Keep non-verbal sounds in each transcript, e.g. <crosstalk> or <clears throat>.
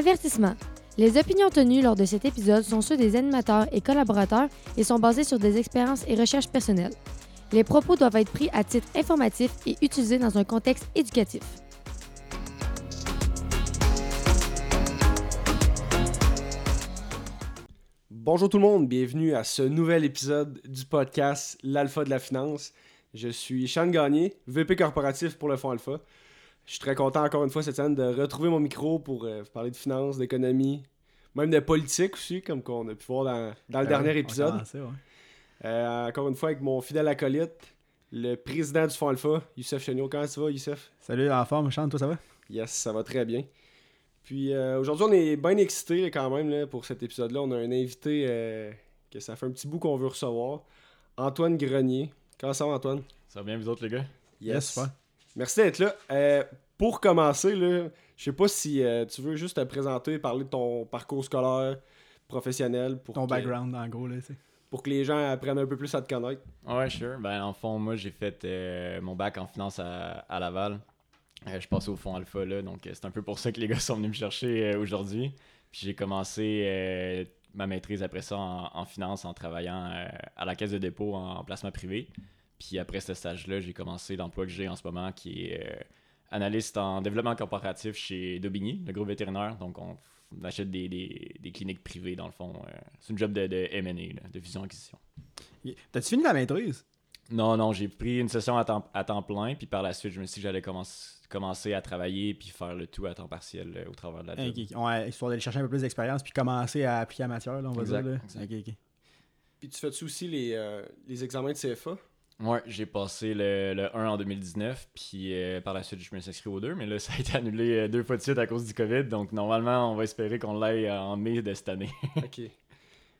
Avertissement. Les opinions tenues lors de cet épisode sont ceux des animateurs et collaborateurs et sont basées sur des expériences et recherches personnelles. Les propos doivent être pris à titre informatif et utilisés dans un contexte éducatif. Bonjour tout le monde, bienvenue à ce nouvel épisode du podcast L'Alpha de la Finance. Je suis Sean Gagné, VP corporatif pour le Fonds Alpha. Je suis très content encore une fois cette semaine de retrouver mon micro pour euh, parler de finance, d'économie, même de politique aussi, comme qu'on a pu voir dans, dans le dernier épisode. Euh, encore une fois avec mon fidèle acolyte, le président du Fonds Alpha, Youssef Chenot. Comment ça va, Youssef? Salut, en forme, Sean, toi ça va? Yes, ça va très bien. Puis euh, aujourd'hui, on est bien excités quand même là, pour cet épisode-là. On a un invité euh, que ça fait un petit bout qu'on veut recevoir. Antoine Grenier. Comment ça va, Antoine? Ça va bien, vous autres, les gars? Yes, super. Merci d'être là. Euh, pour commencer, là, je sais pas si tu veux juste te présenter, parler de ton parcours scolaire, professionnel. Pour ton que- background, en gros, là, tu sais. Pour que les gens apprennent un peu plus à te connaître. Ouais, sure. Ben, en fond, moi, j'ai fait euh, mon bac en finance à, à Laval. Euh, je suis passé au fond Alpha, là, donc euh, c'est un peu pour ça que les gars sont venus me chercher euh, aujourd'hui. Puis j'ai commencé euh, ma maîtrise après ça en, en finance en travaillant euh, à la caisse de dépôt en, en placement privé. Puis après ce stage-là, j'ai commencé l'emploi que j'ai en ce moment, qui est euh, analyste en développement corporatif chez Daubigny, le groupe vétérinaire. Donc on, on achète des, des- des cliniques privées, dans le fond. euh, c'est une job de, de M&A, là, de fusion-acquisition. T'as-tu fini la maîtrise? Non, non, j'ai pris une session à temps, à temps plein, puis par la suite, je me suis dit que j'allais commencer, commencer à travailler, puis faire le tout à temps partiel euh, au travers de la job. Ok, ok. Ouais, histoire d'aller chercher un peu plus d'expérience puis commencer à appliquer la matière, là, on va Exact, dire. Là. exact. Ok, ok. Puis tu fais-tu aussi les, euh, les examens de CFA? Ouais, j'ai passé le, le 1 en 2019, puis euh, par la suite, je me suis inscrit au 2, mais là, <laughs> ça a été annulé euh, deux fois de suite à cause du COVID, donc normalement, on va espérer qu'on l'aille en mai de cette année. <laughs> OK.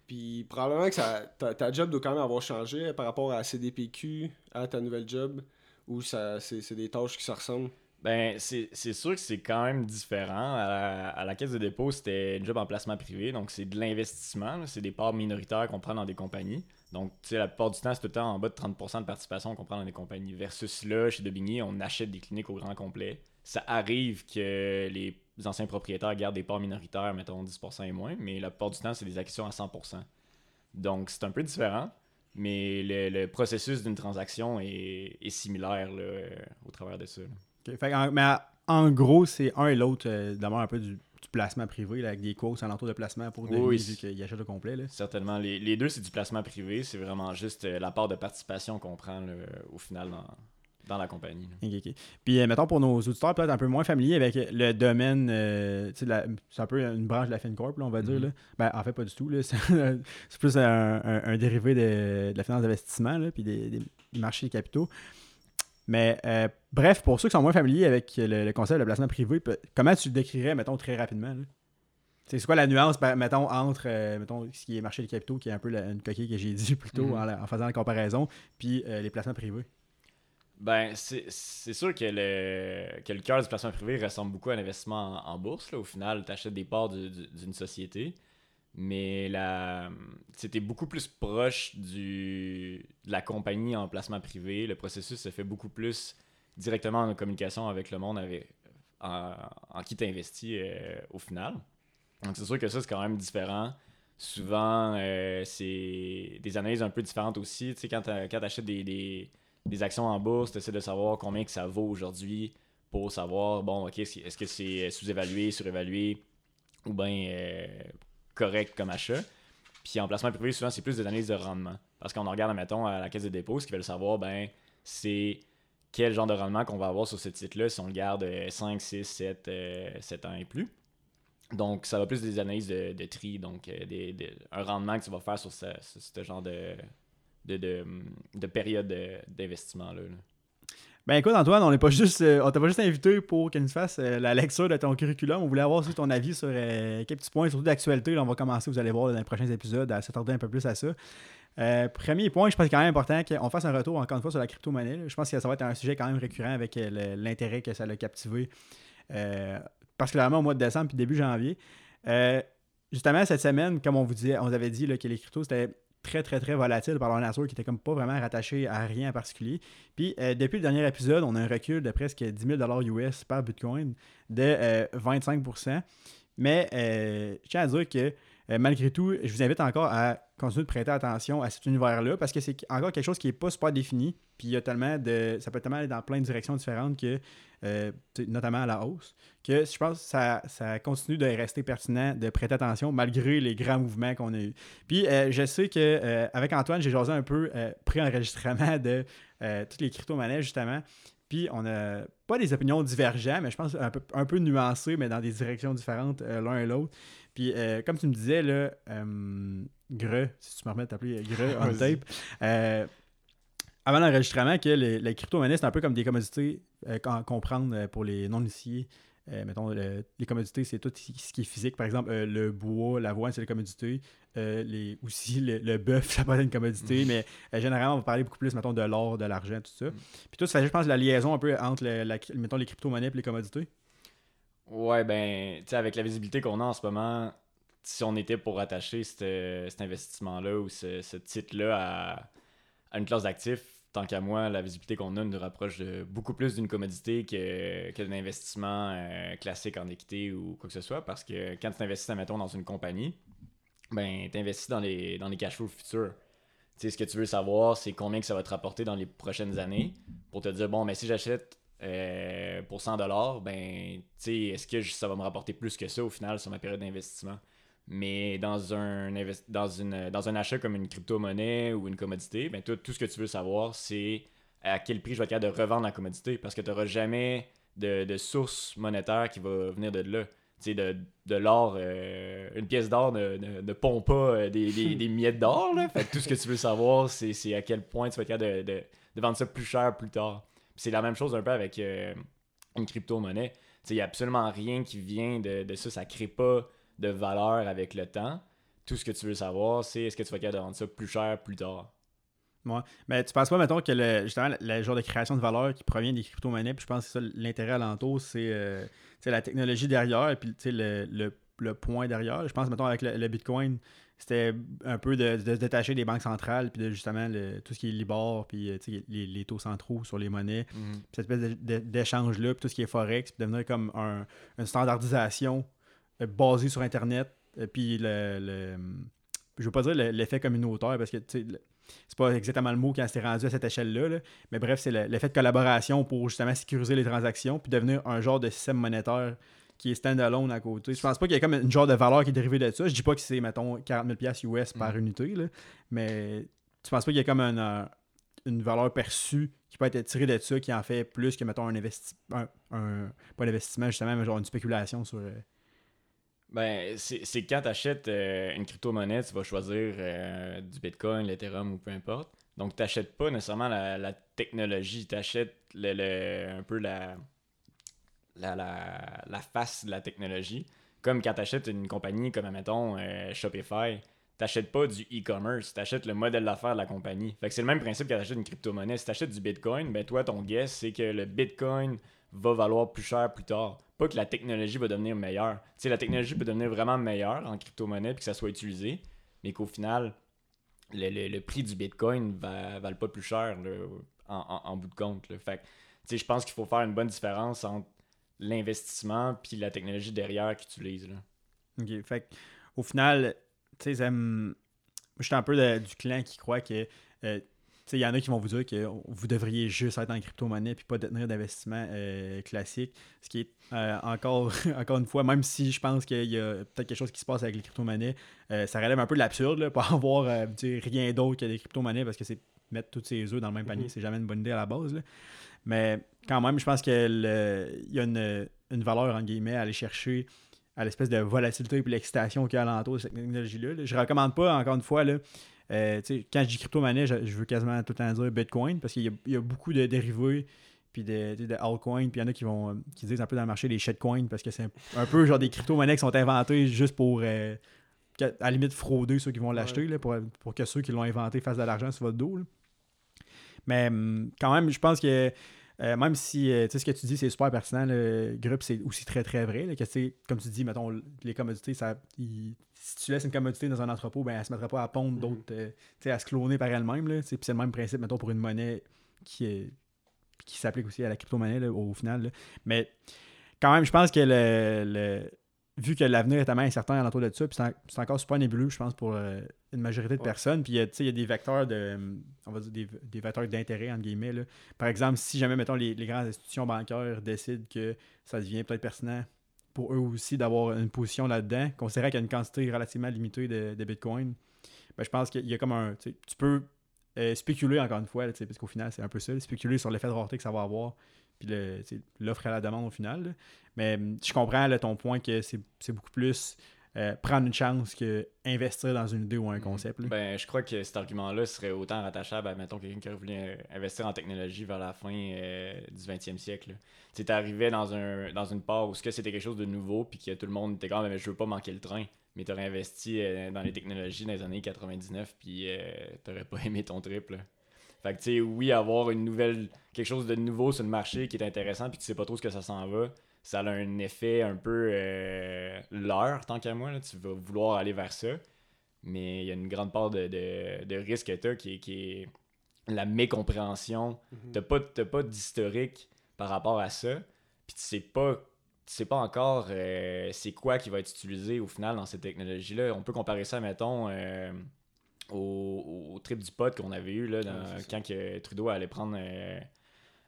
Puis probablement que ça, ta, ta job doit quand même avoir changé par rapport à la CDPQ, à ta nouvelle job, ou ça, c'est, c'est des tâches qui se ressemblent? Ben, c'est c'est sûr que c'est quand même différent. À la, à la caisse de dépôt, c'était une job en placement privé, donc c'est de l'investissement. C'est des parts minoritaires qu'on prend dans des compagnies. Donc, tu sais, la plupart du temps, c'est tout le temps en bas de 30% de participation qu'on prend dans des compagnies. Versus là, chez Daubigny, on achète des cliniques au grand complet. Ça arrive que les anciens propriétaires gardent des parts minoritaires, mettons 10% et moins, mais la plupart du temps, c'est des actions à 100%. Donc, c'est un peu différent, mais le, processus d'une transaction est, similaire là, au travers de ça. mais en gros, c'est un et l'autre euh, d'abord un peu du placement privé, là, avec des quotes alentour de placement pour Denis, oui. vu qu'il achète au complet. Là. Certainement. Les, les deux, c'est du placement privé. C'est vraiment juste euh, la part de participation qu'on prend là, au final dans, dans la compagnie. Puis, euh, mettons, pour nos auditeurs peut-être un peu moins familiers avec le domaine, euh, la- c'est un peu une branche de la FinCorp, là, on va dire. Mhm. Là. Ben, en fait, pas du tout. là. <laughs> C'est c'est plus un, un- un dérivé de, de la finance d'investissement, là, puis des, des marchés de capitaux. Mais euh, bref, pour ceux qui sont moins familiers avec le, le concept de placement privé, comment tu le décrirais, mettons, très rapidement? C'est quoi la nuance, par- mettons, entre euh, mettons, ce qui est marché de capitaux, qui est un peu la- une coquille que j'ai dit plus tôt Mhm. en, faisant la comparaison, puis euh, les placements privés? Ben, c'est c'est sûr que le, que le cœur du placement privé ressemble beaucoup à l'investissement en, en bourse. Là. Au final, tu achètes des parts du- du- d'une société, mais la c'était beaucoup plus proche du, de la compagnie en placement privé. Le processus se fait beaucoup plus directement en communication avec le monde avec, en, qui tu investis au final. Donc, c'est sûr que ça, c'est quand même différent. Souvent, euh, c'est des analyses un peu différentes aussi. Tu sais, quand tu achètes des, des, actions en bourse, tu essaies de savoir combien que ça vaut aujourd'hui pour savoir, bon, OK, est-ce que c'est sous-évalué, surévalué ou bien euh, correct comme achat. Puis en placement privé, souvent, c'est plus des analyses de rendement. Parce qu'on regarde, mettons, à la caisse de dépôt, ce qu'ils veulent savoir, ben, c'est quel genre de rendement qu'on va avoir sur ce titre-là si on le garde euh, 5, 6, 7, euh, 7 ans et plus. Donc, ça va plus des analyses de, tri, donc euh, des- un rendement que tu vas faire sur ce, ce genre de, de, de, de période de- d'investissement-là. là. Ben écoute Antoine, on n'est pas <laughs> juste euh, on t'a pas juste invité pour que nous fasses euh, la lecture de ton curriculum. On voulait avoir aussi ton avis sur euh, quelques petits points, surtout d'actualité. On va commencer, vous allez voir dans les prochains épisodes, à s'attarder un peu plus à ça. Euh, premier point, je pense qu'il est quand même important qu'on fasse un retour encore une fois sur la crypto-monnaie. Je pense que ça va être un sujet quand même récurrent avec l'intérêt que ça l'a captivé, particulièrement au mois de décembre puis début janvier. Justement, cette semaine, comme on vous disait, on vous avait dit là, que les cryptos, c'était très, très, très volatile par leur nature, qui était comme pas vraiment rattaché à rien en particulier. Puis, euh, depuis le dernier épisode, on a un recul de presque 10 000 US par Bitcoin de euh, 25% Mais euh, je tiens à dire que euh, malgré tout, je vous invite encore à continuer de prêter attention à cet univers-là parce que c'est encore quelque chose qui n'est pas super défini. Puis il y a tellement de. Ça peut tellement aller dans plein de directions différentes que, euh, notamment à la hausse, que je pense que ça, continue de rester pertinent de prêter attention malgré les grands mouvements qu'on a eus. Puis je sais que avec Antoine, j'ai jasé un peu pré-enregistrement de toutes les crypto-monnaies, justement. Puis on a pas des opinions divergentes, mais je pense un peu nuancées, mais dans des directions différentes l'un et l'autre. Puis, euh, comme tu me disais, là, euh, Gre, si tu me remets de t'appeler Gre <laughs> on tape, euh, avant l'enregistrement, que les, les crypto-monnaies, c'est un peu comme des commodités à comprendre pour les non-initiés. mettons, les commodités, c'est tout ce qui est physique. Par exemple, le bois, l'avoine, c'est des commodités. les, <laughs> aussi, le, bœuf, ça peut être une commodité. Mm. Mais généralement, on va parler beaucoup plus, mettons, de l'or, de l'argent, tout ça. Mm. Puis tout, ça je pense, la liaison un peu entre, mettons, les crypto-monnaies et les commodités. Ouais, ben, tu sais, avec la visibilité qu'on a en ce moment, si on était pour attacher cet investissement-là ou ce, titre-là à, une classe d'actifs, tant qu'à moi, la visibilité qu'on a nous rapproche de beaucoup plus d'une commodité que, que d'un investissement euh, classique en équité ou quoi que ce soit. Parce que quand tu investis, mettons, dans une compagnie, ben, tu investis dans les, dans les cash flows futurs. Tu sais, ce que tu veux savoir, c'est combien que ça va te rapporter dans les prochaines années pour te dire, bon, mais si j'achète euh, pour 100 dollars, ben, est-ce que ça va me rapporter plus que ça au final sur ma période d'investissement? Mais dans un, dans, une, dans un achat comme une crypto-monnaie ou une commodité, ben, tout, tout ce que tu veux savoir, c'est à quel prix je vais être capable de revendre la commodité parce que tu n'auras jamais de, de, source monétaire qui va venir de là. de, de l'or, euh, une pièce d'or ne, ne, pond pas euh, des, des, <laughs> des miettes d'or. Fait tout ce que tu veux savoir, c'est à quel point tu vas être capable de, de, vendre ça plus cher plus tard c'est la même chose un peu avec euh, une crypto-monnaie. Il n'y a absolument rien qui vient de, de ça. Ça ne crée pas de valeur avec le temps. Tout ce que tu veux savoir, c'est est-ce que tu vas capable de rendre ça plus cher plus tard? Ouais. Mais tu penses pas, mettons, que le, justement, le genre de création de valeur qui provient des crypto-monnaies, puis je pense que ça l'intérêt alentour, c'est euh, la technologie derrière, et puis le, le, le, point derrière. Je pense, mettons, avec le Bitcoin, c'était un peu de, se détacher des banques centrales, puis de justement tout ce qui est Libor, puis euh, les, taux centraux sur les monnaies, mhm. puis cette espèce d'échange-là, puis tout ce qui est Forex, puis devenir comme un, une standardisation euh, basée sur Internet, euh, puis le, le, Je veux pas dire l'effet communautaire, parce que c'est pas exactement le mot quand c'est rendu à cette échelle-là, mais bref, c'est l'effet de collaboration pour justement sécuriser les transactions, puis devenir un genre de système monétaire qui est standalone à côté. Je pense pas qu'il y ait comme une genre de valeur qui est dérivée de ça. Je dis pas que c'est, mettons, 40 000 US par mm. unité, là, mais tu penses pas qu'il y a comme une valeur perçue qui peut être tirée de ça qui en fait plus que, mettons, un investissement, un, pas un investissement justement, mais genre une spéculation sur. Euh, ben, c'est quand tu achètes euh, une crypto-monnaie, tu vas choisir euh, du Bitcoin, l'Ethereum ou peu importe. Donc, tu n'achètes pas nécessairement la, technologie, tu achètes le, un peu la, la, la, face de la technologie. Comme quand tu achètes une compagnie comme, mettons, euh, Shopify, t'achètes pas du e-commerce, tu achètes le modèle d'affaires de la compagnie. Fait que c'est le même principe quand tu achètes une crypto-monnaie. Si tu achètes du Bitcoin, ben toi, ton guess, c'est que le Bitcoin va valoir plus cher plus tard. Pas que la technologie va devenir meilleure. Tu la technologie peut devenir vraiment meilleure en crypto-monnaie puis que ça soit utilisé, mais qu'au final, le, prix du Bitcoin va, va pas plus cher en, bout de compte. Fait que, tu sais, je pense qu'il faut faire une bonne différence entre l'investissement puis la technologie derrière qu'ils utilisent. Là. OK. Fait au final, tu sais, moi, je suis un peu du clan qui croit que. Euh, il y en a qui vont vous dire que vous devriez juste être en crypto-monnaie puis pas détenir d'investissement euh, classique. Ce qui est euh, encore, <laughs> encore une fois, même si je pense qu'il y a peut-être quelque chose qui se passe avec les crypto-monnaies, ça relève un peu de l'absurde, <laughs> pas avoir rien d'autre que des crypto-monnaies parce que c'est mettre tous ses œufs dans le même panier, mm-hmm. c'est jamais une bonne idée à la base. Mais quand même, je pense qu'il y a une, valeur, en guillemets, à aller chercher à l'espèce de volatilité et l'excitation qu'il y a alentour de cette technologie-là. Je ne recommande pas, encore une fois, là, euh, quand je dis crypto-monnaie, je, veux quasiment tout le temps dire Bitcoin parce qu'il y, a beaucoup de dérivés puis de, de, altcoins, puis il y en a qui vont qui disent un peu dans le marché des shitcoins parce que c'est un, peu genre des crypto-monnaies qui sont inventées juste pour euh, à la limite frauder ceux qui vont l'acheter pour, pour que ceux qui l'ont inventé fassent de l'argent sur votre dos. Mais hum, quand même, je pense que euh, même si euh, tu sais ce que tu dis, c'est super pertinent, le groupe, c'est aussi très très vrai. Là, que, comme tu dis, mettons, les commodités, ça, si tu laisses une commodité dans un entrepôt, ben, elle ne se mettra pas à pondre mm-hmm. d'autres, euh, à se cloner par elle-même. Puis c'est le même principe, mettons, pour une monnaie qui est qui s'applique aussi à la crypto-monnaie au final. Mais quand même, je pense que le, vu que l'avenir est tellement incertain l'entour de ça, puis c'est encore super nébuleux, je pense, pour euh, une majorité de personnes. Puis, il y a des vecteurs de, on va dire des, des vecteurs d'intérêt, entre guillemets. Là. Par exemple, si jamais, mettons, les, les grandes institutions bancaires décident que ça devient peut-être pertinent pour eux aussi d'avoir une position là-dedans, considérant qu'il y a une quantité relativement limitée de, de Bitcoin, ben, je pense qu'il y a comme un... Tu peux euh, spéculer, encore une fois, parce qu'au final, c'est un peu ça, spéculer sur l'effet de rareté que ça va avoir, puis l'offre à la demande au final. Mais hum, je comprends ton point que c'est beaucoup plus euh, prendre une chance que investir dans une idée ou un mhm. concept. Ben, je crois que cet argument-là serait autant rattachable à, mettons, quelqu'un qui aurait voulu euh, investir en technologie vers la fin euh, du 20e siècle. Tu arrivé dans, un, dans une part où c'était quelque chose de nouveau, puis que tout le monde était comme, mais je veux pas manquer le train. Mais tu aurais investi dans les technologies dans les années 99, puis tu n'aurais pas <laughs> aimé ton triple. Fait que, tu sais, oui, avoir une nouvelle, quelque chose de nouveau sur le marché qui est intéressant, puis tu sais pas trop ce que ça s'en va, ça a un effet un peu euh, tant qu'à moi. tu vas vouloir aller vers ça. Mais il y a une grande part de, de, risque que tu as qui, est la mécompréhension. Mhm. Tu n'as pas, d'historique par rapport à ça. Puis tu sais pas sais pas encore euh, c'est quoi qui va être utilisé au final dans cette technologie-là. On peut comparer ça, mettons, euh, au, trip du pot qu'on avait eu là, quand que Trudeau allait prendre,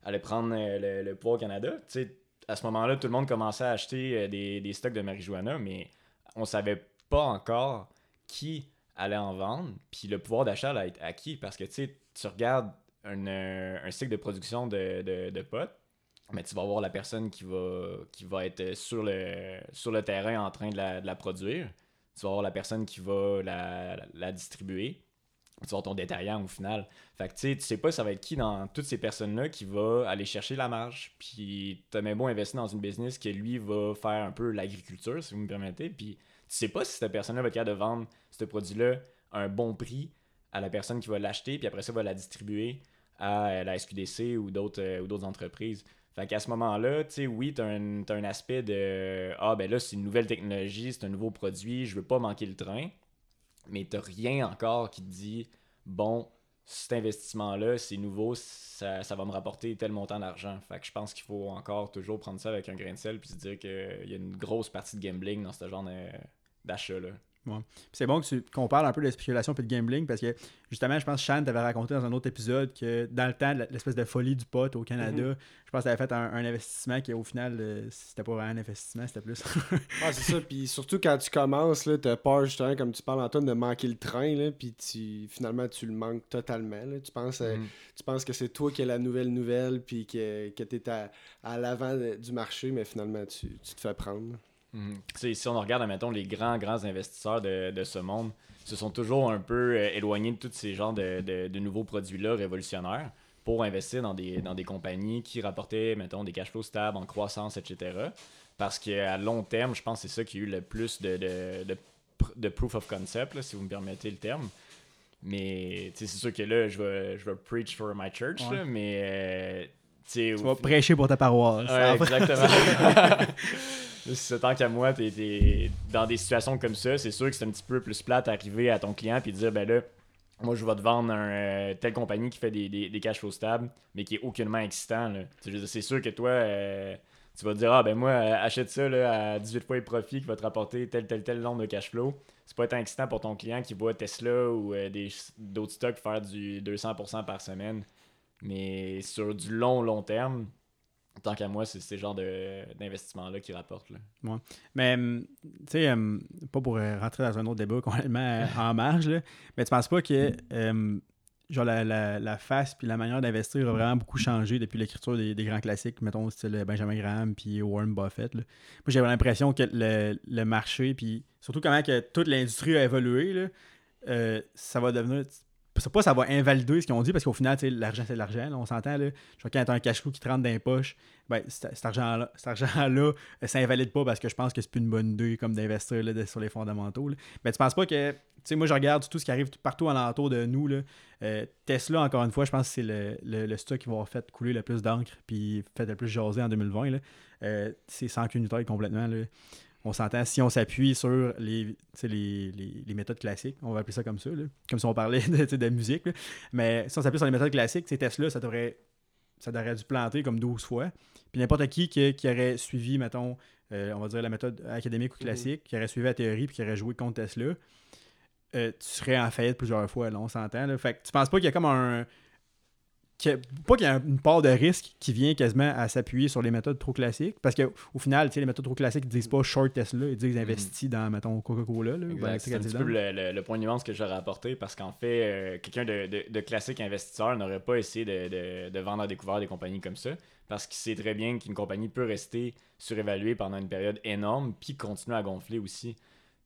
allait prendre le, le, pouvoir au Canada. Tu sais, à ce moment-là, tout le monde commençait à acheter euh, des, stocks de marijuana, mais on savait pas encore qui allait en vendre, puis le pouvoir d'achat allait être acquis, parce que tu regardes euh, un, cycle de production de, de, potes, mais tu vas voir la personne qui va, qui va être sur le, sur le terrain en train de la, produire, tu vas voir la personne qui va la, la distribuer, tu vas ton détaillant au final. Fait que tu sais, tu sais pas ça va être qui dans toutes ces personnes-là qui va aller chercher la marge. Puis t'as même beau investir dans une business qui lui va faire un peu l'agriculture, si vous me permettez. Puis tu sais pas si cette personne-là va être capable de vendre ce produit-là à un bon prix à la personne qui va l'acheter, puis après ça va la distribuer à euh, la SQDC ou d'autres euh, d'autres entreprises. Fait qu'à ce moment-là, tu sais, oui, t'as un, as un aspect de Ah ben là, c'est une nouvelle technologie, c'est un nouveau produit, je veux pas manquer le train mais tu rien encore qui te dit bon, cet investissement-là, c'est nouveau, ça, va me rapporter tel montant d'argent. Fait que je pense qu'il faut encore toujours prendre ça avec un grain de sel puis se dire qu'il y a une grosse partie de gambling dans ce genre d'achat-là. C'est bon qu'on parle un peu de spéculation et de gambling parce que justement, je pense que Shan t'avait raconté dans un autre épisode que dans le temps, l'espèce de folie du pot au Canada, mhm. je pense que t'avais fait un, investissement qui au final, euh, c'était pas vraiment un investissement, c'était plus. <laughs> ah, c'est ça. Puis surtout quand tu commences, tu as peur justement, comme tu parles Antoine, de manquer le train, là, puis tu, finalement tu le manques totalement. Là. Tu, penses, euh, mhm. tu penses que c'est toi qui as la nouvelle nouvelle puis que, que tu es à, à l'avant du marché, mais finalement tu, tu te fais prendre. Mhm. Si on regarde, admettons, les grands, grands investisseurs de, ce monde, se sont toujours un peu euh, éloignés de tous ces genres de, nouveaux produits-là révolutionnaires pour investir dans des, dans des compagnies qui rapportaient, mettons, des cash flows stables, en croissance, etc. Parce qu'à long terme, je pense que c'est ça qui a eu le plus de, de, proof of concept, si vous me permettez le terme. Mais c'est sûr que là, je vais, je vais preach for my church, mais. Euh, tu vas prêcher pour ta paroisse. exactement. <laughs> <laughs> c'est tant qu'à moi, t'es es dans des situations comme ça, c'est sûr que c'est un petit peu plus plate d'arriver à ton client et dire ben là, moi je vais te vendre un, euh, telle compagnie qui fait des, des, cash flows stables, mais qui est aucunement excitant. C'est sûr que toi, euh, tu vas te dire ah ben moi, euh, achète ça là, à 18 fois le profit qui va te rapporter tel, tel, tel nombre de cash flow. C'est pas être excitant pour ton client qui voit Tesla ou d'autres stocks faire du 200% par semaine. Mais sur du long, long terme, tant qu'à moi, c'est ce genre d'investissement-là qui rapporte. Là. Mais, hum, tu sais, hum, pas pour euh, rentrer dans un autre débat complètement euh, <laughs> en marge, là, mais tu penses pas que hum, genre la, la, face puis la manière d'investir a vraiment beaucoup changé depuis l'écriture des, grands classiques, mettons style Benjamin Graham puis Warren Buffett. Moi, j'ai l'impression que le, le marché, puis surtout comment que toute l'industrie a évolué, là, euh, ça va devenir c'est pas ça va invalider ce qu'ils ont dit parce qu'au final, l'argent, c'est l'argent. on s'entend. Là. Je crois quand tu as un cash flow qui te rentre dans les poches, ben, cet argent-là, cet argent-là, euh, ça invalide pas parce que je pense que c'est plus une bonne idée comme d'investir sur les fondamentaux. Mais tu penses pas que. Sais, moi, je regarde tout ce qui arrive partout alentour de nous. Là. Euh, Tesla, encore une fois, je pense que c'est le, le, stock qui va avoir fait couler le plus d'encre puis fait le plus jaser en 2020. Là. Euh, c'est sans taille complètement. Là on s'entend, si on s'appuie sur les, les, méthodes classiques, on va appeler ça comme ça, comme si on parlait <laughs> de, de musique, mais si on s'appuie sur les méthodes classiques, ces tests-là, ça devrait, ça devrait dû planter comme 12 fois. Puis n'importe qui, qui, aurait suivi, mettons, euh, on va dire la méthode académique ou Mhm. classique, qui aurait suivi la théorie puis qui aurait joué contre Tesla, euh, tu serais en faillite plusieurs fois, là, on s'entend. Fait que tu penses pas qu'il y a comme un. Pas qu'il y a une part de risque qui vient quasiment à s'appuyer sur les méthodes trop classiques. Parce que au final, les méthodes trop classiques, ils disent pas short Tesla, ils disent investi dans, mettons, Coca-Cola. C'est un petit peu le, le- le point de nuance que j'aurais apporté parce qu'en fait, euh, quelqu'un de, de- de classique investisseur n'aurait pas essayé de, de- de vendre à découvert des compagnies comme ça parce qu'il sait très bien qu'une compagnie peut rester surévaluée pendant une période énorme puis continuer à gonfler aussi.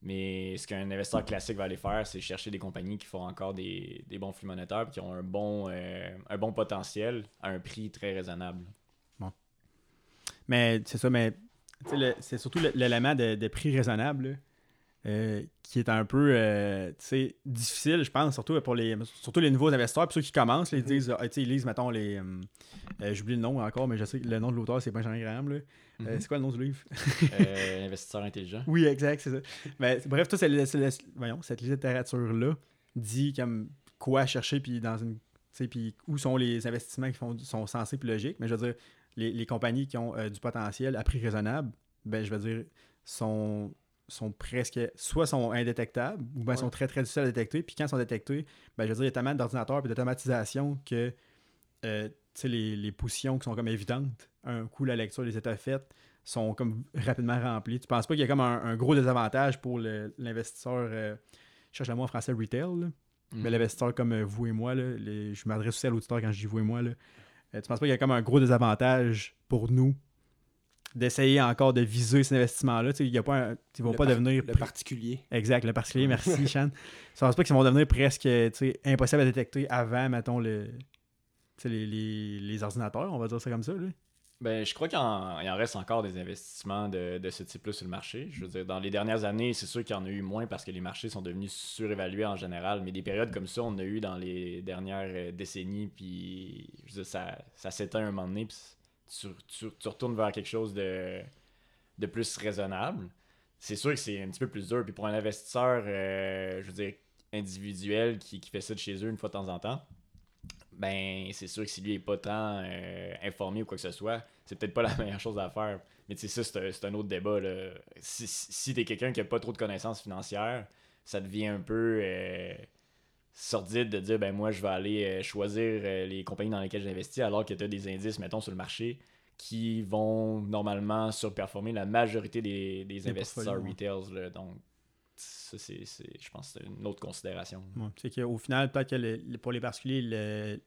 Mais ce qu'un investisseur classique va aller faire, c'est chercher des compagnies qui font encore des, des bons flux monétaires qui ont un bon, euh, un bon potentiel à un prix très raisonnable. Mais c'est ça, mais c'est surtout l'élément de, de prix raisonnable euh, qui est un peu euh, difficile, je pense, surtout pour les surtout les nouveaux investisseurs, puis ceux qui commencent, là, ils disent, ah, ils lisent, mettons, les. J'oublie le nom encore, mais je sais que le nom de l'auteur, c'est Benjamin Graham. Là. Euh, Mhm. c'est quoi le nom du livre? Euh, <laughs> investisseur intelligent. Oui, exact, c'est ça. Mais, bref, tout, voyons, cette littérature-là dit comme quoi chercher, puis dans une. Puis où sont les investissements qui font, sont sensés puis logiques. Mais je veux dire, les, les compagnies qui ont euh, du potentiel à prix raisonnable, ben, je veux dire, sont, sont presque. soit sont indétectables, ou bien Ouais. sont très très difficiles à détecter. Puis quand ils sont détectés, ben, je veux dire, il y a tellement d'ordinateurs et d'automatisation que. euh, les, les positions qui sont comme évidentes, un coup la lecture des états faits, sont comme rapidement remplis. Tu penses pas qu'il y a comme un, un gros désavantage pour l'investisseur, euh, je cherche le mot en français retail, là. Mhm. mais l'investisseur comme euh, vous et moi, là, les- je m'adresse aussi à l'auditeur quand je dis vous et moi, là. Euh, tu penses pas qu'il y a comme un gros désavantage pour nous d'essayer encore de viser ces investissements-là? Tu a pas un- ils vont Le pas devenir... Le particulier. Exact, le particulier, <laughs> merci Chan. Tu penses pas qu'ils vont devenir presque impossibles à détecter avant, mettons, le, les, les, les ordinateurs, on va dire ça comme ça. Là. Ben, je crois qu'il en, en reste encore des investissements de, de ce type-là sur le marché. Je veux dire, dans les dernières années, c'est sûr qu'il y en a eu moins parce que les marchés sont devenus surévalués en général. Mais des périodes comme ça, on a eu dans les dernières euh, décennies. Puis, ça, ça s'éteint un moment donné. Puis tu, tu- tu retournes vers quelque chose de, de plus raisonnable. C'est sûr que c'est un petit peu plus dur. Puis pour un investisseur, euh, je veux dire, individuel qui, qui fait ça de chez eux une fois de temps en temps, ben c'est sûr que si lui est pas tant euh, informé ou quoi que ce soit, c'est peut-être pas la <laughs> meilleure chose à faire. Mais tu sais, ça, c'est un, autre débat. Là. Si, si, t'es quelqu'un qui a pas trop de connaissances financières, ça devient un peu euh, sordide de dire ben moi je vais aller euh, choisir les compagnies dans lesquelles j'investis alors que tu as des indices, mettons, sur le marché qui vont normalement surperformer la majorité des, des investisseurs retails. là. Donc, ça, c'est, c'est- je pense que c'est une autre considération. Ouais, c'est qu'au final, peut-être que le- le- pour les particuliers, le,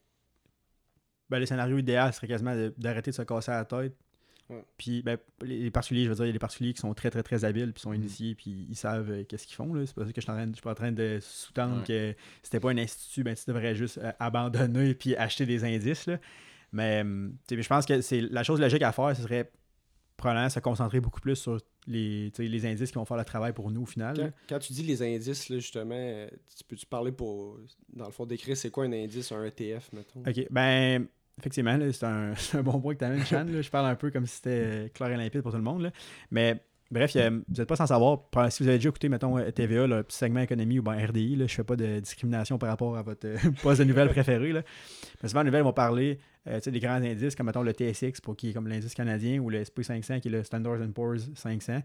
ben, le scénario idéal serait quasiment de- d'arrêter de se casser la tête. Ouais. Puis ben, les les particuliers, je veux dire, il y a des particuliers qui sont très très très habiles, puis sont Mhm. initiés, puis ils savent euh, qu'est-ce qu'ils font. là. C'est pas ça que je suis en train de- je suis pas en train de sous-tendre Ouais. que si t'es pas un institut, ben tu devrais juste euh, abandonner puis acheter des indices. là. Mais hum, tu sais, je pense que c'est la chose logique à faire, ce serait probablement se concentrer beaucoup plus sur les, les indices qui vont faire le travail pour nous au final. Quand, quand tu dis les indices, là, justement, tu peux-tu parler pour, dans le fond, décrire c'est quoi un indice, un ETF, mettons? Ok, ben, effectivement, là, c'est un, <laughs> un bon point que tu amènes, Chan. là. Je parle un peu comme si c'était clair et limpide pour tout le monde. là. Mais bref, vous n'êtes pas sans savoir, si vous avez déjà écouté, mettons, euh, TVA, le petit segment économie ou ben RDI, je fais pas de discrimination par rapport à votre euh, <laughs> poste de nouvelles préféré. Là. Mais souvent, les nouvelles vont parler euh, des grands indices, comme mettons le TSX, pour qui est comme l'indice canadien, ou le SP500, qui est le Standard Poor's 500.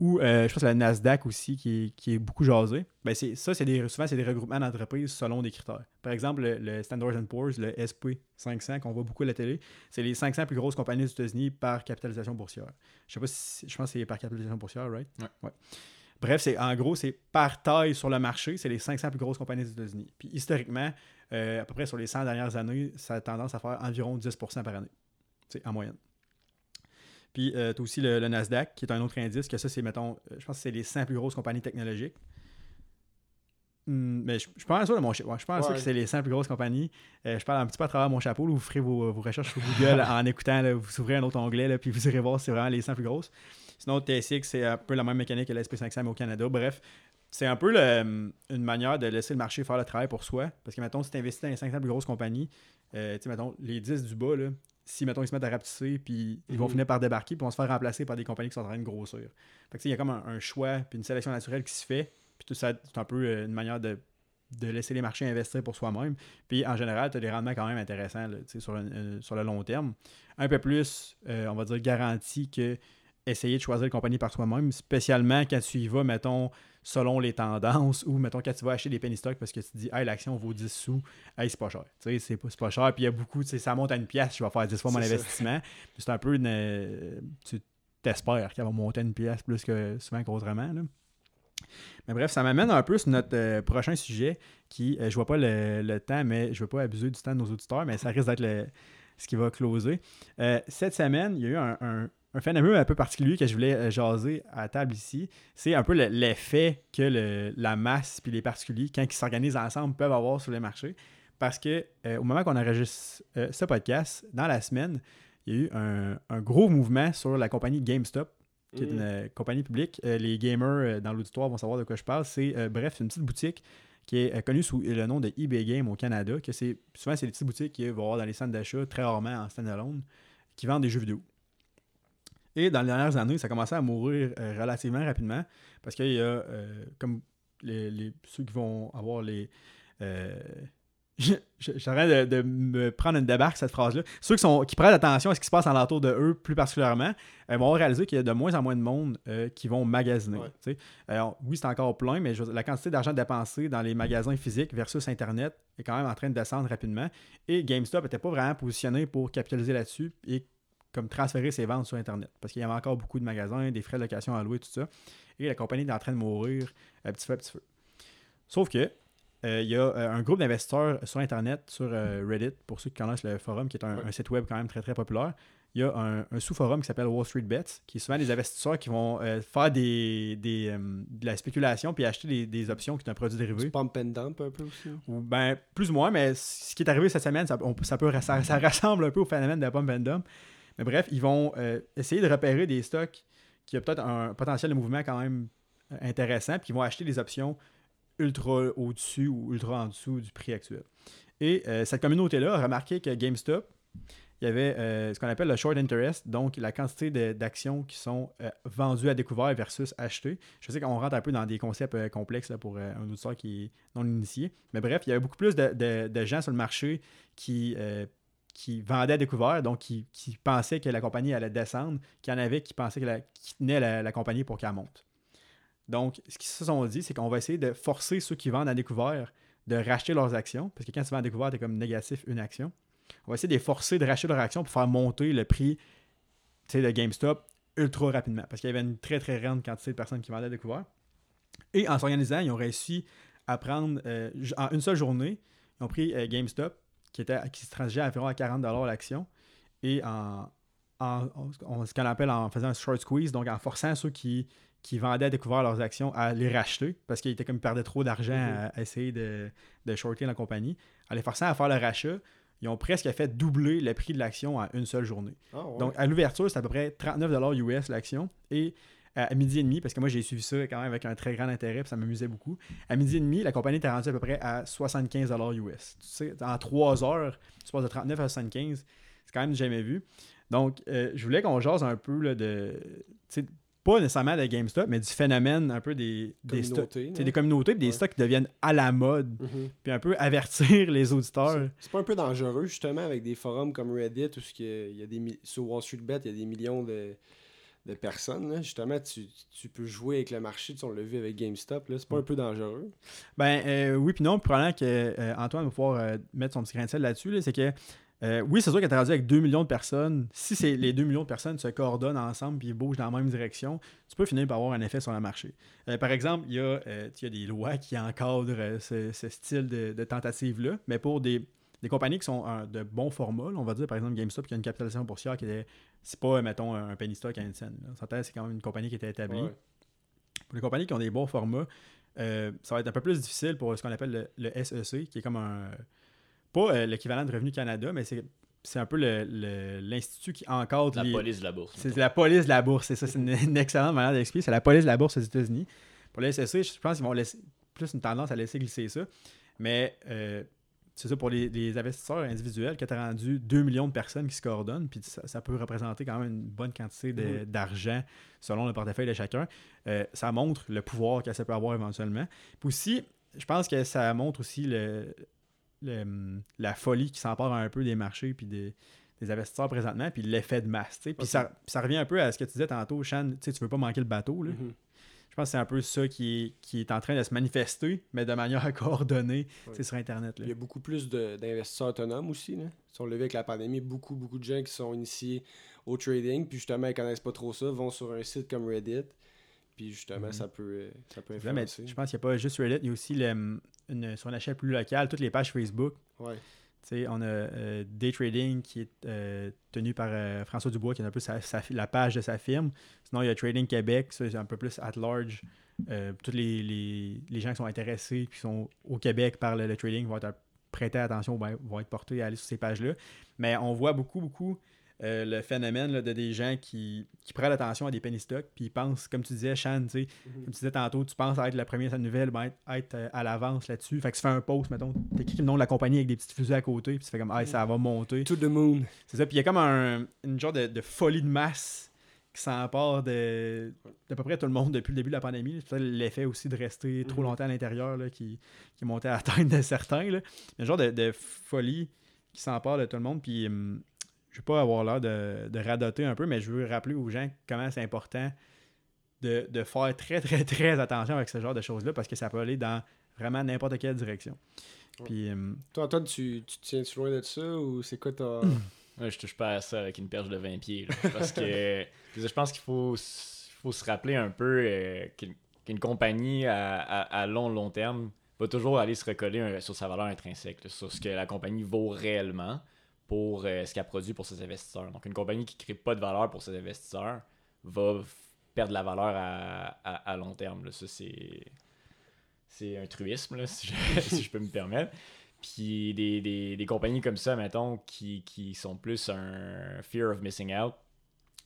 Ou euh, je pense que la Nasdaq aussi, qui est, qui est beaucoup jasé. Ben, c'est, ça, c'est des, souvent, c'est des regroupements d'entreprises selon des critères. Par exemple, le, le Standard Poor's, le SP500, qu'on voit beaucoup à la télé, c'est les 500 plus grosses compagnies des États-Unis par capitalisation boursière. Je sais pas si, je pense que c'est par capitalisation boursière, right? Ouais. Bref, c'est, en gros, c'est par taille sur le marché, c'est les 500 plus grosses compagnies des États-Unis. Puis historiquement, euh, à peu près sur les 100 dernières années, ça a tendance à faire environ 10% par année. C'est en moyenne. Puis, tu as aussi le, le Nasdaq, qui est un autre indice, que ça, c'est, mettons, euh, je pense que c'est les 100 plus grosses compagnies technologiques. Hmm, mais je, je pense ça de mon ouais, je pense Ouais. que c'est les 100 plus grosses compagnies. Euh, je parle un petit peu à travers mon chapeau. là, vous ferez vos, vos recherches sur Google <laughs> en écoutant. là, vous ouvrez un autre onglet, là, puis vous irez voir si c'est vraiment les 100 plus grosses. Sinon, TSX, c'est un peu la même mécanique que l'SP500, mais au Canada. Bref, c'est un peu le- une manière de laisser le marché faire le travail pour soi. Parce que, mettons, si tu investis dans les 500 plus grosses compagnies, euh, tu sais, mettons, les 10 du bas, là, si, mettons, ils se mettent à rapetisser, puis ils vont Mhm. finir par débarquer, puis vont se faire remplacer par des compagnies qui sont en train de grossir. Fait que, il y a comme un, un choix, puis une sélection naturelle qui se fait, puis tout ça, c'est un peu euh, une manière de, de laisser les marchés investir pour soi-même. Puis, en général, tu as des rendements quand même intéressants là, sur, le- euh, sur le long terme. Un peu plus, euh, on va dire, garanti que essayer de choisir une compagnie par toi-même, spécialement quand tu y vas, mettons, selon les tendances ou, mettons, quand tu vas acheter des penny stocks parce que tu te dis, hey, l'action vaut 10 sous, hey, c'est pas cher. Tu sais, c'est pas, cher. Puis il y a beaucoup, tu sais, ça monte à une pièce, je vais faire 10 fois mon investissement. <laughs> C'est un peu une. euh, tu t'espères qu'elle va monter à une pièce plus que souvent qu'autrement. là. Mais bref, ça m'amène un peu sur notre euh, prochain sujet qui, euh, je vois pas le, le temps, mais je veux pas abuser du temps de nos auditeurs, mais ça risque d'être ce qui va closer. Euh, cette semaine, il y a eu un, un- un phénomène un peu particulier que je voulais euh, jaser à la table ici. C'est un peu le- l'effet que le- la masse puis les particuliers, quand ils s'organisent ensemble, peuvent avoir sur les marchés. Parce que euh, au moment qu'on enregistre euh, ce podcast, dans la semaine, il y a eu un, un gros mouvement sur la compagnie GameStop qui est Mhm. une euh, compagnie publique. Les gamers dans l'auditoire vont savoir de quoi je parle. C'est, bref, une petite boutique qui est connue sous le nom de eBay Game au Canada. Que c'est, souvent, c'est des petites boutiques qui vont avoir dans les centres d'achat, très rarement en standalone, qui vendent des jeux vidéo. Et dans les dernières années, ça a commencé à mourir euh, relativement rapidement parce qu'il y a, euh, comme les, les- ceux qui vont avoir les. euh, <laughs> train de, de me prendre une débarque, cette phrase-là. Ceux qui, sont, qui prêtent attention à ce qui se passe alentour de eux, plus particulièrement, euh, vont réaliser qu'il y a de moins en moins de monde qui vont magasiner. Ouais. Alors, oui, c'est encore plein, mais je la quantité d'argent dépensé dans les magasins physiques versus Internet est quand même en train de descendre rapidement. Et GameStop n'était pas vraiment positionné pour capitaliser là-dessus et comme transférer ses ventes sur Internet. Parce qu'il y avait encore beaucoup de magasins, des frais de location à louer, tout ça. Et la compagnie est en train de mourir à petit feu à petit feu. Sauf que euh, il y a euh, un groupe d'investisseurs sur Internet, sur euh, Reddit, pour ceux qui connaissent le forum, qui est un, Ouais. un site web quand même très très populaire. Il y a un, un sous-forum qui s'appelle Wall Street Bets, qui est souvent des investisseurs qui vont euh, faire des, des, euh, de la spéculation puis acheter des, des options qui sont un produit dérivé. Du pump and dump un peu aussi? Ou ben, plus ou moins, mais ce qui est arrivé cette semaine, ça, on- ça peut, ça, ça ressemble un peu au phénomène de la pump and dump. Mais bref, ils vont euh, essayer de repérer des stocks qui ont peut-être un potentiel de mouvement quand même euh, intéressant, puis ils vont acheter des options ultra au-dessus ou ultra en dessous du prix actuel. Et euh, cette communauté-là a remarqué que GameStop, il y avait ce qu'on appelle le short interest, donc la quantité d'actions qui sont vendues à découvert versus achetées. Je sais qu'on rentre un peu dans des concepts complexes pour un auditeur qui est non initié. Mais bref, il y avait beaucoup plus de, gens sur le marché qui, qui vendaient à découvert, donc qui, qui pensaient que la compagnie allait descendre, qu'il y en avait qui pensaient que la, qui tenaient la, compagnie pour qu'elle monte. Donc, ce qu'ils se sont dit, c'est qu'on va essayer de forcer ceux qui vendent à découvert de racheter leurs actions, parce que quand tu vends à découvert, tu comme négatif une action. On va essayer de les forcer de racheter leurs actions pour faire monter le prix de GameStop ultra rapidement, parce qu'il y avait une très très grande quantité de personnes qui vendaient à découvert. Et en s'organisant, ils ont réussi à prendre, euh, en une seule journée, ils ont pris euh, GameStop, qui, était, qui se transigeait à environ à 40$ l'action, et en, en- en- ce qu'on appelle en faisant un short squeeze, donc en forçant ceux qui, qui vendaient à découvert leurs actions à les racheter, parce qu'ils étaient comme ils perdaient trop d'argent Mhm. à, à essayer de, de shorter la compagnie, en les forçant à faire le rachat, ils ont presque fait doubler le prix de l'action en une seule journée. Ah, ouais. Donc, à l'ouverture, c'est à peu près 39$ US l'action. Et à midi et demi, parce que moi, j'ai suivi ça quand même avec un très grand intérêt, puis ça m'amusait beaucoup. À midi et demi, la compagnie était rendue à peu près à 75$ US. Tu sais, en 3 heures, tu passes de 39 à 75, c'est quand même jamais vu. Donc, euh, je voulais qu'on jase un peu là, de. tu sais, Pas nécessairement de GameStop, mais du phénomène un peu des, des stocks. Des communautés, puis des Ouais. stocks qui deviennent à la mode, Mhm. puis un peu avertir les auditeurs. C'est- pas un peu dangereux, justement, avec des forums comme Reddit, où ce qu'il y a des, sur Wall Street Bet, il y a des millions de, de personnes. là. Justement, tu, tu peux jouer avec le marché, tu on l'a vu avec GameStop. C'est pas un peu dangereux. Ben euh, oui, puis non, probablement que euh, Antoine va pouvoir euh, mettre son petit grain de sel là-dessus. là, c'est que oui, c'est sûr qu'être rendu avec 2 millions de personnes, si c'est les 2 millions de personnes se coordonnent ensemble puis bougent dans la même direction, tu peux finir par avoir un effet sur le marché. Par exemple, il y, a, y a des lois qui encadrent ce, ce style de, de tentative-là, mais pour des, des compagnies qui sont euh, de bon format, là, on va dire par exemple GameStop qui a une capitalisation boursière qui est, c'est pas, mettons, un penny stock à une scène. c'est quand même une compagnie qui était établie. Ouais. Pour les compagnies qui ont des bons formats, euh, ça va être un peu plus difficile pour ce qu'on appelle le, le SEC, qui est comme un. Pas euh, l'équivalent de Revenu Canada, mais c'est c'est un peu le- le- l'institut qui encadre La les. police de la bourse. C'est la police de la bourse, c'est ça, c'est une, <laughs> une excellente manière d'expliquer. C'est la police de la bourse aux États-Unis. Pour le SEC, je pense qu'ils vont laisser plus une tendance à laisser glisser ça. Mais euh, c'est ça pour les, les investisseurs individuels qui a rendu 2 millions de personnes qui se coordonnent, puis ça, ça peut représenter quand même une bonne quantité Mhm. d'argent selon le portefeuille de chacun. Euh, ça montre le pouvoir que ça peut avoir éventuellement. Puis aussi, je pense que ça montre aussi le, le- la folie qui s'empare un peu des marchés puis des, des investisseurs présentement, puis l'effet de masse. tu. Puis ça, ça revient un peu à ce que tu disais tantôt, Shan, tu tu veux pas manquer le bateau. Là. Mhm. Je pense que c'est un peu ça qui est, qui est en train de se manifester, mais de manière <laughs> coordonnée c'est sur Internet. là. Il y a beaucoup plus d'investisseurs autonomes aussi. Là. Si on l'a vu avec la pandémie, beaucoup, beaucoup de gens qui sont initiés au trading, puis justement, ils connaissent pas trop ça, vont sur un site comme Reddit, puis justement, Mhm. ça peut, euh, ça peut mais je pense qu'il n'y a pas juste Reddit, il y a aussi le- une, sur une échelle plus locale, toutes les pages Facebook. Ouais. On a euh, Day Trading qui est euh, tenu par euh, François Dubois, qui est un peu la page de sa firme. Sinon, il y a Trading Québec, ça c'est un peu plus at large. Tous les, les- les gens qui sont intéressés qui sont au Québec par le, le trading vont être prêter attention, ben, vont être portés à aller sur ces pages-là. Mais on voit beaucoup, beaucoup euh, le phénomène là, de des gens qui, qui prennent attention à des penny stocks, puis ils pensent, comme tu disais, Shan, Mhm. comme tu disais tantôt, tu penses à être la première nouvelle, ben, être, être, euh, à l'avance là-dessus. Fait que tu fais un post, mettons, t'écris le nom de la compagnie avec des petites fusées à côté, puis tu fais comme, ah, ça va monter. To the moon. C'est ça, puis il y a comme un, une genre de, de folie de masse qui s'empare de d'à peu près tout le monde depuis le début de la pandémie. C'est peut-être l'effet aussi de rester trop Mhm. longtemps à l'intérieur qui, qui montait à la tête de certains. Là. Il y a un genre de, de folie qui s'empare de tout le monde, puis hum, je veux pas avoir l'air de, de radoter un peu, mais je veux rappeler aux gens comment c'est important de, de faire très, très, très attention avec ce genre de choses-là, parce que ça peut aller dans vraiment n'importe quelle direction. Ouais. Puis, hum, Toi, Antoine, tu, tu tiens-tu loin de ça, ou c'est quoi ta... <clears throat> Ouais, je touche pas à ça avec une perche de 20 pieds. là. parce que <laughs> je pense qu'il faut, faut se rappeler un peu euh, qu'une compagnie à, à- à long, long terme va toujours aller se recoller euh, sur sa valeur intrinsèque, là, sur ce que la compagnie vaut réellement pour euh, ce qu'elle produit pour ses investisseurs. Donc, une compagnie qui ne crée pas de valeur pour ses investisseurs va perdre la valeur à, à- long terme. là. Ça, c'est. C'est un truisme, <laughs> si, je, si je peux me permettre. Puis des, des, compagnies comme ça, mettons, qui, qui sont plus un fear of missing out,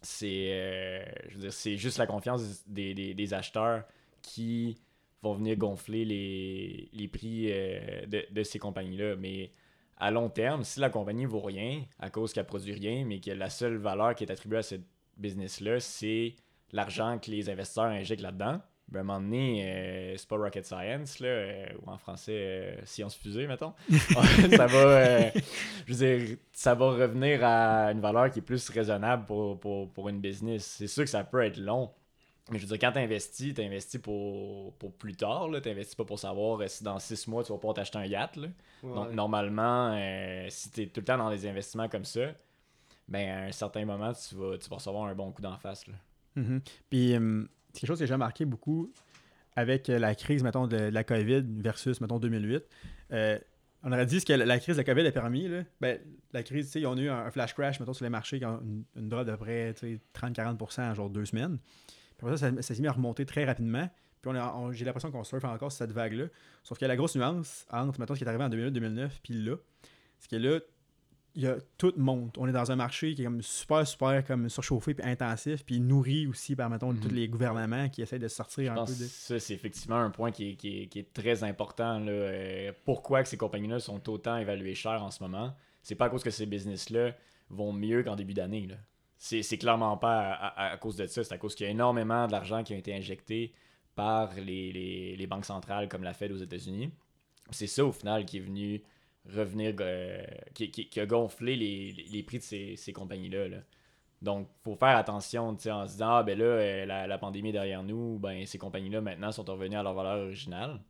c'est euh, je veux dire, c'est juste la confiance des, des, des acheteurs qui vont venir gonfler les, les prix euh, de, de ces compagnies-là. Mais à long terme, si la compagnie vaut rien à cause qu'elle produit rien, mais que la seule valeur qui est attribuée à ce business-là, c'est l'argent que les investisseurs injectent là-dedans, ben, à un moment donné, euh, c'est pas rocket science, là, euh, ou en français, euh, science fusée, mettons. <laughs> ça va, je veux dire, ça va revenir à une valeur qui est plus raisonnable pour, pour, pour une business. C'est sûr que ça peut être long. Mais je veux dire, quand tu investis, tu investis pour, pour plus tard. Tu n'investis pas pour savoir euh, si dans six mois, tu vas pouvoir t'acheter un yacht. là. Donc, normalement, euh, si tu es tout le temps dans des investissements comme ça, ben, à un certain moment, tu vas, tu vas recevoir un bon coup d'en face. là. Mhm. Puis, hum, c'est quelque chose que j'ai remarqué beaucoup avec euh, la crise, mettons, de, de la COVID versus, mettons, 2008. Euh, on aurait dit ce que la, la crise de la COVID a permis. Là. Ben, la crise, tu sais, on a eu un, un flash crash, mettons, sur les marchés, qui ont une, une drop de près tu sais, 30-40% en genre deux semaines. Puis après ça, ça, ça s'est mis à remonter très rapidement. Puis on a- on- j'ai l'impression qu'on surfe encore sur cette vague-là. Sauf que la grosse nuance entre, mettons, ce qui est arrivé en 2008-2009, puis là, c'est que là, il y a tout monte. On est dans un marché qui est comme super, super comme surchauffé puis intensif, puis nourri aussi par, mettons, Mhm. tous les gouvernements qui essayent de sortir Je un pense peu de... ça, c'est effectivement un point qui est, qui est- qui est très important. Là. Euh, pourquoi que ces compagnies-là sont autant évaluées chères en ce moment? C'est pas à cause que ces business-là vont mieux qu'en début d'année. C'est clairement pas à, à- cause de ça. C'est à cause qu'il y a énormément d'argent qui a été injecté par les, banques centrales comme la Fed aux États-Unis. C'est ça, au final, qui est venu revenir, euh, qui, a gonflé les, prix de ces, compagnies-là. là. Donc, faut faire attention, en se disant, ah ben là, euh, la, pandémie est derrière nous, ben ces compagnies-là maintenant sont revenues à leur valeur originale.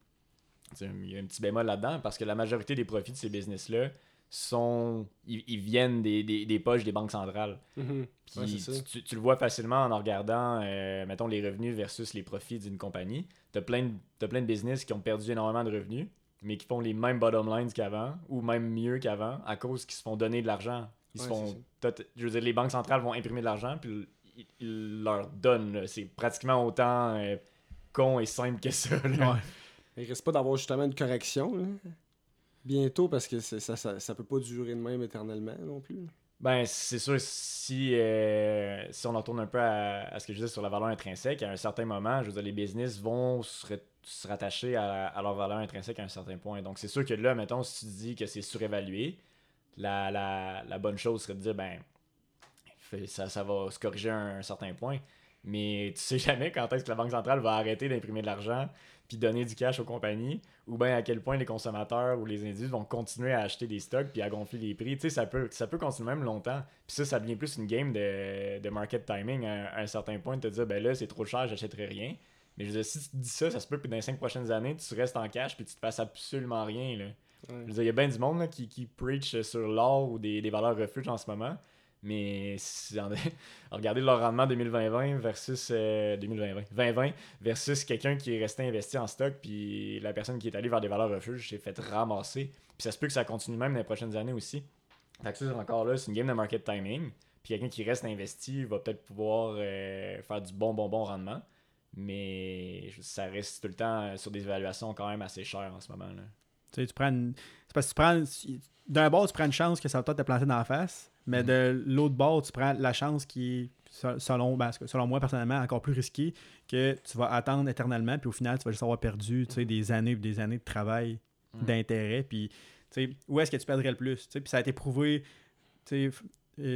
Il y a un petit bémol là-dedans parce que la majorité des profits de ces business-là sont. Ils, ils viennent des, des- des poches des banques centrales. Mhm. Puis Ouais, c'est ça. tu, tu- tu le vois facilement en regardant, euh, mettons, les revenus versus les profits d'une compagnie. Tu as plein, de- t'as plein de business qui ont perdu énormément de revenus, mais qui font les mêmes bottom lines qu'avant, ou même mieux qu'avant, à cause qu'ils se font donner de l'argent. Ils se font. Je veux dire, les banques centrales vont imprimer de l'argent, puis ils, ils leur donnent. là. C'est pratiquement autant euh, con et simple que ça. là. Ouais. Il risque pas d'avoir justement une correction là, bientôt parce que ça, ça, peut pas durer de même éternellement non plus. Ben, c'est sûr, si, euh, si on en retourne un peu à, ce que je disais sur la valeur intrinsèque, à un certain moment, je veux les business vont se, ra- se rattacher à, leur valeur intrinsèque à un certain point. Donc, c'est sûr que là, mettons, si tu dis que c'est surévalué, la, bonne chose serait de dire, ben, ça, ça va se corriger à un, certain point. Mais tu sais jamais quand est-ce que la Banque centrale va arrêter d'imprimer de l'argent puis donner du cash aux compagnies, ou bien à quel point les consommateurs ou les individus vont continuer à acheter des stocks puis à gonfler les prix. Tu sais, ça peut, ça peut continuer même longtemps. Puis ça, ça devient plus une game de, de market timing à, un certain point, de te dire, ben là, c'est trop cher, j'achèterai rien. Mais je veux dire, si tu dis ça, ça se peut que dans les cinq prochaines années, tu restes en cash puis tu te passes absolument rien. Là. Je veux dire, il y a bien du monde qui, qui preach sur l'or ou des, des valeurs refuge en ce moment. Mais si, <laughs> regardez leur rendement 2020 versus 2020, euh, versus quelqu'un qui est resté investi en stock, puis la personne qui est allée vers des valeurs refuges s'est fait ramasser. Puis ça se peut que ça continue même dans les prochaines années aussi. Fait que ça, encore là, c'est une game de market timing. Puis quelqu'un qui reste investi va peut-être pouvoir euh, faire du bon, bon, bon rendement. Mais ça reste tout le temps sur des évaluations quand même assez chères en ce moment. Là. Tu sais, tu prends C'est parce que tu prends. D'un bord, tu prends une chance que ça va peut-être te planter dans la face. Mais mm. de l'autre bord, tu prends la chance qui selon, ben, selon moi personnellement, encore plus risquée, que tu vas attendre éternellement, puis au final, tu vas juste avoir perdu des années et des années de travail, mm. d'intérêt. Puis, où est-ce que tu perdrais le plus? Puis ça a été prouvé, euh,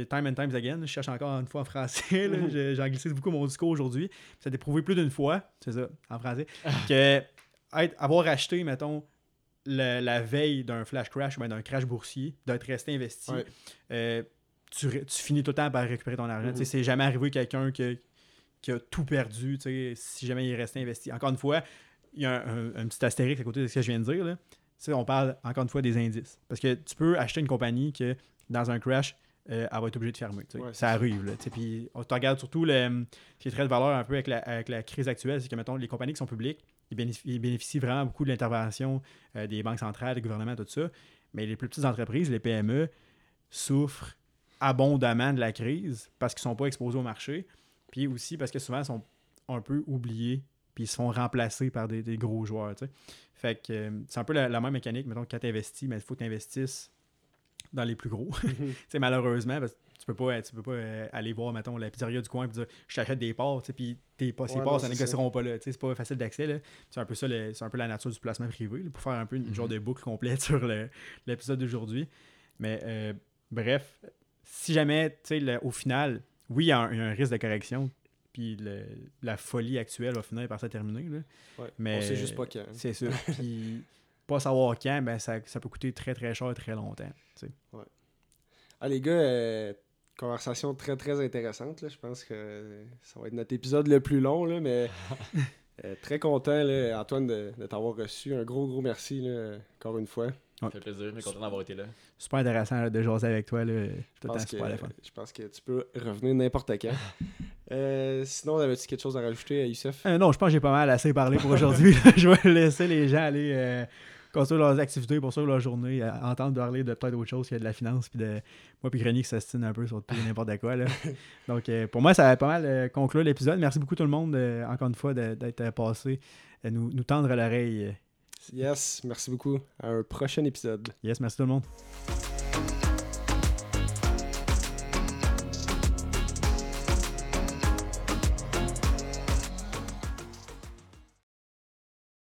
time and times again. Je cherche encore une fois en français. J'ai anglicisé beaucoup mon discours aujourd'hui. Ça a été prouvé plus d'une fois, c'est ça, en français, que avoir acheté, mettons, la, veille d'un flash crash ou d'un crash boursier, d'être resté investi, euh, tu, finis tout le temps par récupérer ton argent. Mm C'est jamais arrivé quelqu'un qui, qui, a tout perdu si jamais il est resté investi. Encore une fois, il y a un, petit astérix à côté de ce que je viens de dire. Là. On parle encore une fois des indices. Parce que tu peux acheter une compagnie que dans un crash, euh, elle va être obligée de fermer. ça arrive. Là, puis on te regarde surtout le, ce qui est très de valeur un peu avec la, avec la crise actuelle, c'est que mettons, les compagnies qui sont publiques, ils bénéficient, vraiment beaucoup de l'intervention euh, des banques centrales, des gouvernements, tout ça. Mais les plus petites entreprises, les PME, souffrent abondamment de la crise parce qu'ils ne sont pas exposés au marché, puis aussi parce que souvent ils sont un peu oubliés, puis ils se font remplacer par des, gros joueurs. Fait que euh, c'est un peu la, même mécanique, mettons, quand tu investis, mais il faut que tu investisses dans les plus gros. <laughs> c'est malheureusement, parce que tu peux pas, tu peux pas euh, aller voir, mettons, la pizzeria du coin et dire je t'achète des parts, puis tes pas, ces parts, ça négocieront pas là. C'est pas facile d'accès. C'est un peu ça, c'est un peu la nature du placement privé, pour faire un peu une genre mhm. de boucle complète <laughs> sur l'épisode d'aujourd'hui. Mais euh, bref, si jamais, tu sais, au final, oui, il y, a un risque de correction, puis la folie actuelle va finir par se terminer. Là. mais on sait juste pas quand. C'est ça. <laughs> puis pas savoir quand, ben, ça, ça, peut coûter très très cher très longtemps. Ouais. Ah, les gars, euh, conversation très très intéressante. Là. Je pense que ça va être notre épisode le plus long, là, mais <laughs> euh, très content, là, Antoine, de, de t'avoir reçu. Un gros gros merci, là, encore une fois. Ça fait plaisir, mais content d'avoir été là. Super intéressant de jaser avec toi. Là. Je, pense que, je pense que tu peux revenir n'importe quand. <laughs> euh, sinon, avais-tu quelque chose à rajouter à Youssef euh, Non, je pense que j'ai pas mal assez parlé pour aujourd'hui. <laughs> je vais laisser les gens aller euh, construire leurs activités, pour leur journée, entendre parler de peut-être autre chose qu'il y a de la finance, puis de moi puis Grenier qui s'astine un peu sur tout n'importe quoi. Là. <laughs> Donc, euh, pour moi, ça a pas mal conclu l'épisode. Merci beaucoup tout le monde, encore une fois, d'être passé, nous, nous tendre l'oreille Yes, merci beaucoup. À un prochain épisode. Yes, merci tout le monde.